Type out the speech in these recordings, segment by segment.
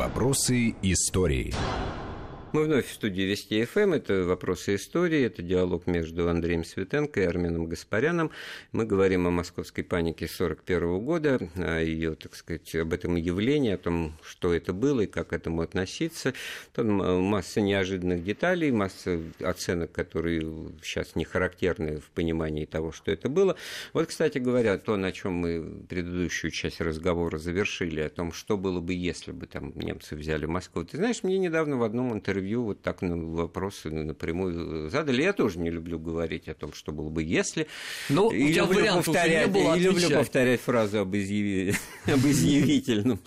Вопросы истории. Мы вновь в студии Вести ФМ. Это «Вопросы истории», это диалог между Андреем Светенко и Арменом Гаспаряном. Мы говорим о московской панике 1941 года, о ее, так сказать, об этом явлении, о том, что это было и как к этому относиться. Там масса неожиданных деталей, масса оценок, которые сейчас не характерны в понимании того, что это было. Вот, кстати говоря, то, на чем мы предыдущую часть разговора завершили, о том, что было бы, если бы там немцы взяли Москву. Ты знаешь, мне недавно в одном интервью интервью вот так на вопросы напрямую задали. Я тоже не люблю говорить о том, что было бы если. Ну, и люблю повторять, не было и люблю повторять фразу об, изъяви... об изъявительном,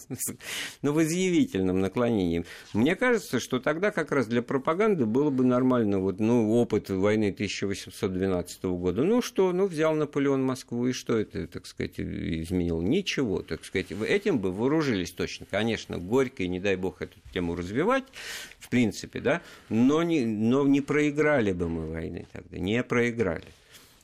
но в изъявительном наклонении. Мне кажется, что тогда как раз для пропаганды было бы нормально вот, ну, опыт войны 1812 года. Ну что, ну, взял Наполеон Москву, и что это, так сказать, изменил? Ничего, так сказать. Этим бы вооружились точно. Конечно, горько, и не дай бог эту тему развивать, в принципе, да, но не, но не проиграли бы мы войны тогда, не проиграли.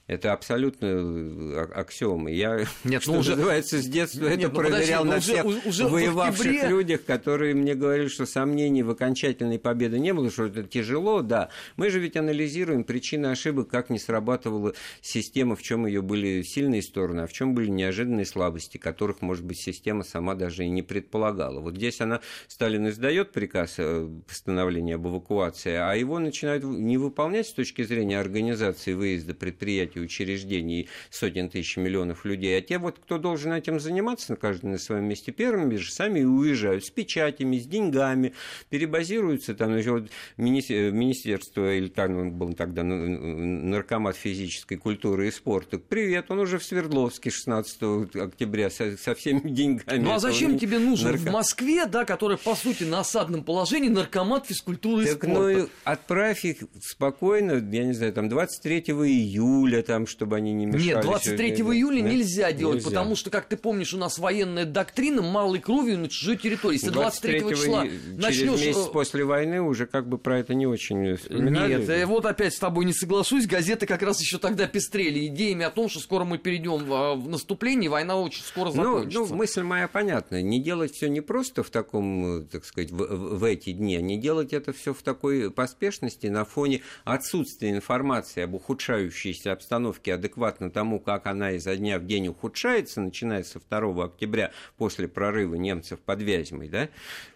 Это абсолютно э, аксиомы. Я, Нет, что ну, уже... называется, с детства Нет, это ну, проверял подожди, на всех уже, уже воевавших октябре... людях, которые мне говорили, что сомнений в окончательной победе не было, что это тяжело, да. Мы же ведь анализируем причины ошибок, как не срабатывала система, в чем ее были сильные стороны, а в чем были неожиданные слабости, которых, может быть, система сама даже и не предполагала. Вот здесь она, Сталин издает приказ э, постановления об эвакуации, а его начинают не выполнять с точки зрения организации выезда предприятий и учреждений, сотен тысяч миллионов людей, а те вот, кто должен этим заниматься, каждый на своем месте первыми же сами уезжают с печатями, с деньгами, перебазируются, там еще вот министерство, или там он был тогда наркомат физической культуры и спорта, привет, он уже в Свердловске 16 октября со, со всеми деньгами. Ну а зачем тебе нужен нарко... в Москве, да, которая по сути на осадном положении, наркомат физкультуры так, и спорта? Ну, отправь их спокойно, я не знаю, там 23 июля, там, чтобы они не мешали. Нет, 23 июля да? нельзя делать, нельзя. потому что, как ты помнишь, у нас военная доктрина малой кровью на чужой территории. Если 23 числа начнешь... месяц э, после войны уже как бы про это не очень вспоминали. Нет, э, вот опять с тобой не соглашусь. Газеты как раз еще тогда пестрели идеями о том, что скоро мы перейдем в, в наступление, война очень скоро закончится. Ну, ну, мысль моя понятна. Не делать все не просто в таком, так сказать, в, в эти дни, а не делать это все в такой поспешности на фоне отсутствия информации об ухудшающейся обстановке обстановке адекватно тому, как она изо дня в день ухудшается, начиная со 2 октября после прорыва немцев под Вязьмой, да,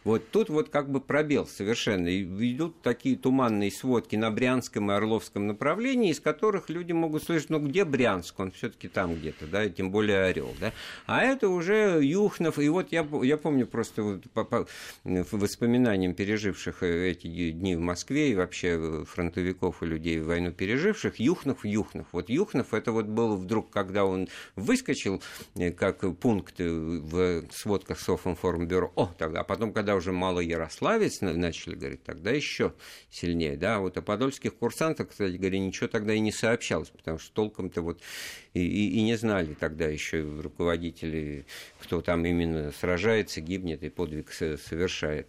вот тут вот как бы пробел совершенно. И идут такие туманные сводки на Брянском и Орловском направлении, из которых люди могут слышать, ну где Брянск, он все таки там где-то, да, и тем более Орел, да. А это уже Юхнов, и вот я, я помню просто вот по, по воспоминаниям переживших эти дни в Москве и вообще фронтовиков и людей войну переживших, Юхнов, Юхнов. Вот Юхнов, это вот был вдруг, когда он выскочил э, как пункт в сводках Софинформбюро, о, тогда, а потом, когда уже мало Ярославец начали говорить, тогда еще сильнее, да, вот о подольских курсантах, кстати говоря, ничего тогда и не сообщалось, потому что толком-то вот и, и, и не знали тогда еще руководители, кто там именно сражается, гибнет и подвиг совершает.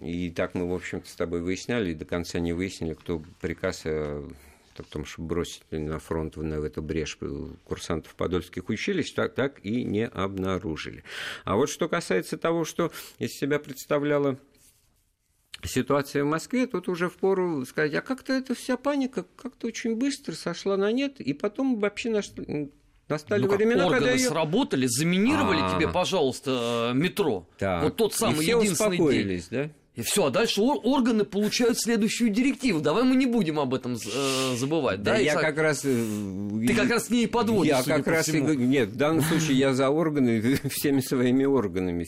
И так мы, в общем-то, с тобой выясняли, и до конца не выяснили, кто приказ о том, чтобы бросить на фронт в эту брешь курсантов подольских училищ, так, так и не обнаружили. А вот что касается того, что из себя представляла ситуация в Москве, тут уже впору сказать, а как-то эта вся паника как-то очень быстро сошла на нет, и потом вообще наш Настали ну, времена, органы когда ее... сработали, заминировали А-а-а. тебе, пожалуйста, метро. Так. Вот тот самый и все единственный день. да? И все, а дальше органы получают следующую директиву. Давай мы не будем об этом э, забывать. Да, да я как раз... Э, Ты как раз к ней подводишь, Я как раз... И... Нет, в данном случае я за органы, всеми своими органами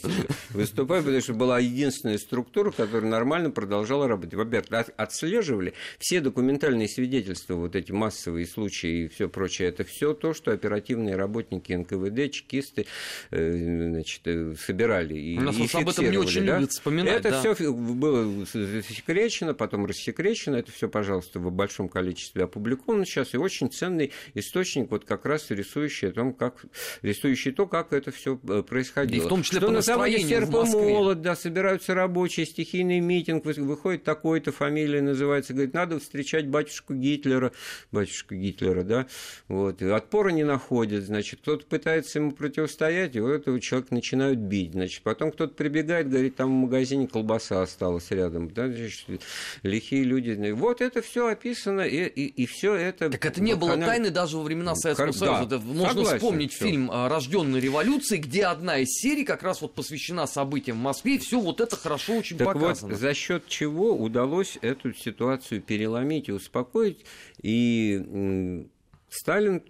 выступаю, потому что была единственная структура, которая нормально продолжала работать. Во-первых, отслеживали все документальные свидетельства, вот эти массовые случаи и все прочее. Это все то, что оперативные работники НКВД, чекисты, э, значит, собирали и У нас об этом не очень любят вспоминать. Это все было засекречено, потом рассекречено, это все, пожалуйста, в большом количестве опубликовано сейчас, и очень ценный источник, вот как раз рисующий, о том, как, рисующий то, как это все э, происходило. И в том числе что по на заводе серп молот, да, собираются рабочие, стихийный митинг, выходит такой-то, фамилия называется, говорит, надо встречать батюшку Гитлера, батюшку Гитлера, да, вот, и отпора не находит, значит, кто-то пытается ему противостоять, и вот этого человека начинают бить, значит, потом кто-то прибегает, говорит, там в магазине колбаса осталась рядом, да, значит, лихие люди, вот это все описано, и, и, и все это... Так это не было она... тайны даже во времена Советского Союза, да, можно согласен, вспомнить всё. фильм «Рожденный революцией», где одна из серий как раз вот посвящена событиям в Москве, и все вот это хорошо очень так показано. Вот за счет чего удалось эту ситуацию переломить и успокоить, и Сталин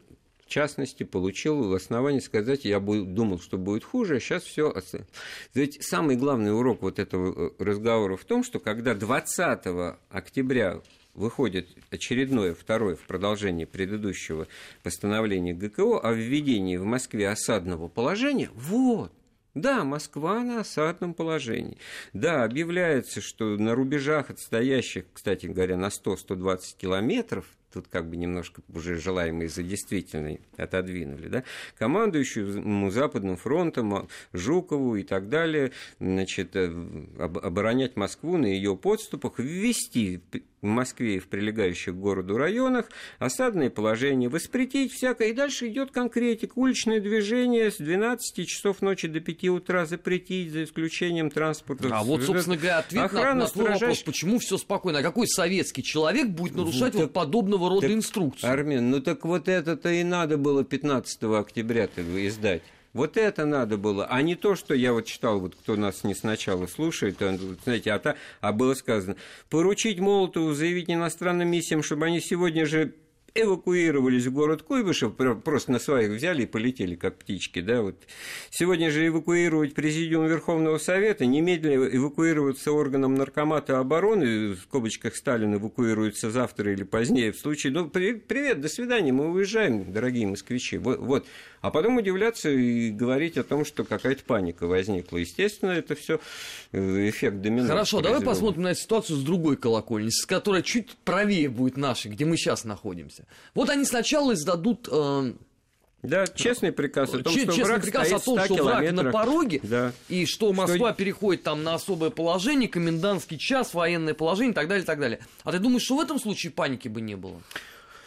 частности, получил основание сказать, я думал, что будет хуже, а сейчас все. Ведь самый главный урок вот этого э, разговора в том, что когда 20 октября выходит очередное, второе в продолжении предыдущего постановления ГКО о введении в Москве осадного положения, вот, да, Москва на осадном положении. Да, объявляется, что на рубежах отстоящих, кстати говоря, на 100-120 километров тут как бы немножко уже желаемые за действительный отодвинули, да, командующему Западным фронтом Жукову и так далее, значит, э, оборонять Москву на ее подступах, ввести в Москве и в прилегающих к городу районах, осадное положение воспретить всякое, и дальше идет конкретика. Уличное движение с 12 часов ночи до 5 утра запретить, за исключением транспорта. А вот, собственно говоря, ответ Охрана, на, на твой вопрос, почему все спокойно. А какой советский человек будет нарушать вот, вот подобного рода так, инструкции? Армен, ну так вот это-то и надо было 15 октября-то издать. Вот это надо было, а не то, что я вот читал, вот кто нас не сначала слушает, он, знаете, а, та, а было сказано, поручить Молотову заявить иностранным миссиям, чтобы они сегодня же эвакуировались в город Куйбышев, просто на своих взяли и полетели, как птички. Да, вот. Сегодня же эвакуировать Президиум Верховного Совета, немедленно эвакуироваться органам Наркомата обороны, в скобочках Сталин эвакуируется завтра или позднее, в случае, ну, привет, до свидания, мы уезжаем, дорогие москвичи. Вот, вот. А потом удивляться и говорить о том, что какая-то паника возникла. Естественно, это все э, эффект домино. Хорошо, давай посмотрим на эту ситуацию с другой колокольни, с которой чуть правее будет нашей, где мы сейчас находимся. Вот они сначала издадут... Э, да, честный приказ о том, Ч- что честный враг приказ стоит о том, что враг на пороге, да. и что Москва что... переходит там на особое положение, комендантский час, военное положение и так далее, и так далее. А ты думаешь, что в этом случае паники бы не было?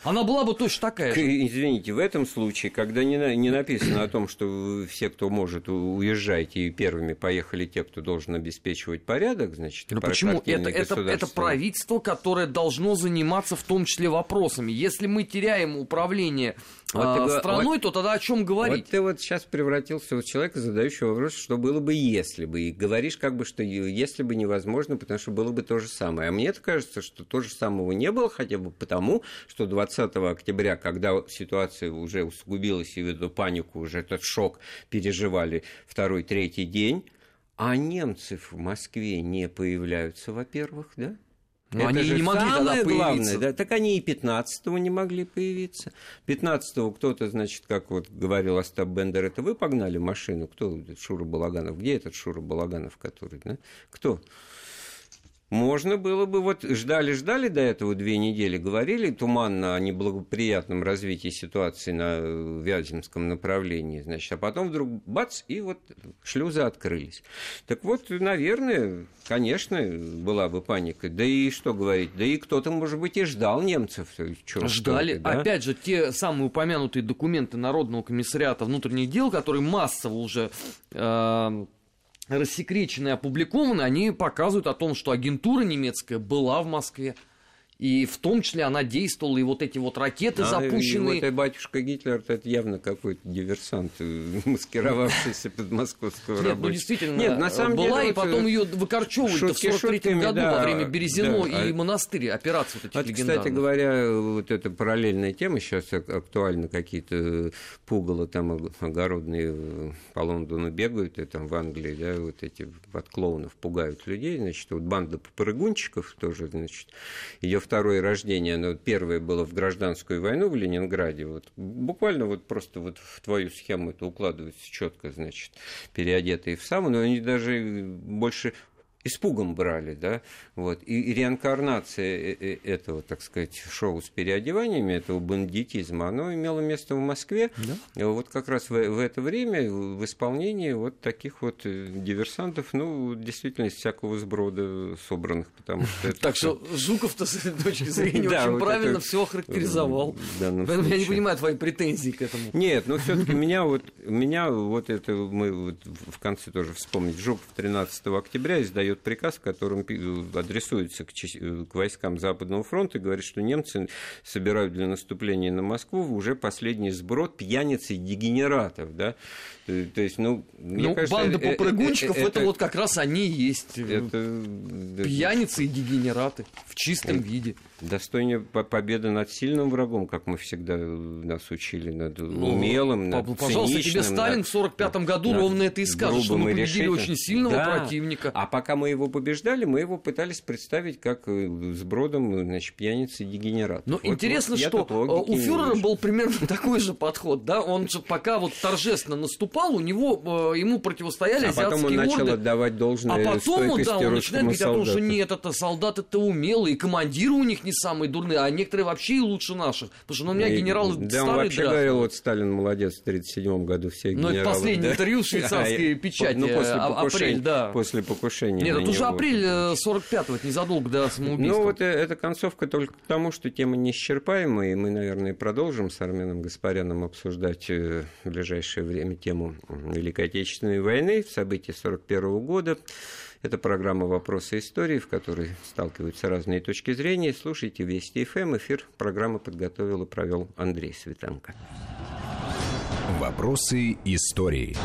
Она была бы точно такая же. Извините, в этом случае, когда не, не написано о том, что все, кто может, уезжайте, и первыми поехали те, кто должен обеспечивать порядок, значит, Но почему? Это, это, это правительство, которое должно заниматься в том числе вопросами. Если мы теряем управление вот а, ты, страной, вот, то тогда о чем говорить? Вот ты вот сейчас превратился в человека, задающего вопрос, что было бы, если бы. И говоришь как бы, что если бы невозможно, потому что было бы то же самое. А мне кажется, что то же самого не было, хотя бы потому, что 20 октября, когда ситуация уже усугубилась, и эту панику, уже этот шок переживали второй, третий день, а немцы в Москве не появляются, во-первых, да? Но это они же не могли самое главное, да, так они и 15-го не могли появиться. 15-го кто-то, значит, как вот говорил Остап Бендер, это вы погнали машину, кто Шура Балаганов, где этот Шура Балаганов, который, да? Кто? Можно было бы, вот ждали-ждали до этого две недели, говорили туманно о неблагоприятном развитии ситуации на э, Вяземском направлении, значит, а потом вдруг бац, и вот шлюзы открылись. Так вот, наверное, конечно, была бы паника. Да и что говорить, да и кто-то, может быть, и ждал немцев. Чё, Ждали. Да? Опять же, те самые упомянутые документы Народного комиссариата внутренних дел, которые массово уже э, рассекречены и опубликованы, они показывают о том, что агентура немецкая была в Москве. И в том числе она действовала, и вот эти вот ракеты а, запущенные. И вот и батюшка Гитлер это явно какой-то диверсант, э, маскировавшийся под московского Нет, ну действительно, Нет, на самом была, деле, и потом ее выкорчевывали в 43 году да, во время Березино да, и а... монастырь, операции вот этих вот, Кстати говоря, вот эта параллельная тема сейчас актуальна, какие-то пугало там огородные по Лондону бегают, и там в Англии, да, вот эти от клоунов пугают людей, значит, вот банда попрыгунчиков тоже, значит, ее второе рождение, оно первое было в гражданскую войну в Ленинграде. Вот, буквально вот просто вот в твою схему это укладывается четко, значит, переодетые в саму, но они даже больше испугом брали, да, вот, и, и реинкарнация этого, так сказать, шоу с переодеваниями, этого бандитизма, оно имело место в Москве, да? вот как раз в, в это время в исполнении вот таких вот диверсантов, ну, действительно, из всякого сброда собранных, потому что... Так что Жуков-то с этой точки зрения очень правильно все охарактеризовал. Поэтому я не понимаю твои претензии к этому. Нет, ну все-таки меня вот, меня вот это мы в конце тоже вспомнить. Жуков 13 октября издает приказ, в котором адресуется к, к войскам Западного фронта и говорит, что немцы собирают для наступления на Москву уже последний сброд пьяниц и дегенератов, да, то есть, ну, мне ну, кажется, банда э, попрыгунчиков, это, это, это вот как раз они и есть. Это, пьяницы и дегенераты в чистом виде. Достойнее победы над сильным врагом, как мы всегда нас учили, над ну, умелым, над Пожалуйста, тебе Сталин над, в 45 году ровно это и скажет, что мы победили решительным. очень сильного да. противника. А пока мы его побеждали, мы его пытались представить как э, с бродом, значит, пьяницы и дегенерат. Но вот, интересно, вот, что э, у фюрера был примерно такой же подход, да, он же пока вот торжественно наступал, у него, э, ему противостояли а потом он начал отдавать должное А потом, да, он начинает говорить о том, что нет, это солдаты это умелые, и командиры у них не самые дурные, а некоторые вообще и лучше наших. Потому что ну, у меня генералы Да, старые он вообще дряхлые. говорил, вот Сталин молодец в 1937 году всех Ну, это последнее да? интервью в швейцарской печати. Ну, после а, апрель, да. После покушения. Нет, это уже апрель 45-го, это незадолго до самоубийства. Ну, вот э, эта концовка только к тому, что тема неисчерпаемая, и мы, наверное, продолжим с Арменом Гаспаряном обсуждать э, в ближайшее время тему Великой Отечественной войны, события 41 года. Это программа «Вопросы истории», в которой сталкиваются разные точки зрения. Слушайте Вести ФМ. Эм. Эфир программы подготовил и провел Андрей Светенко. «Вопросы истории».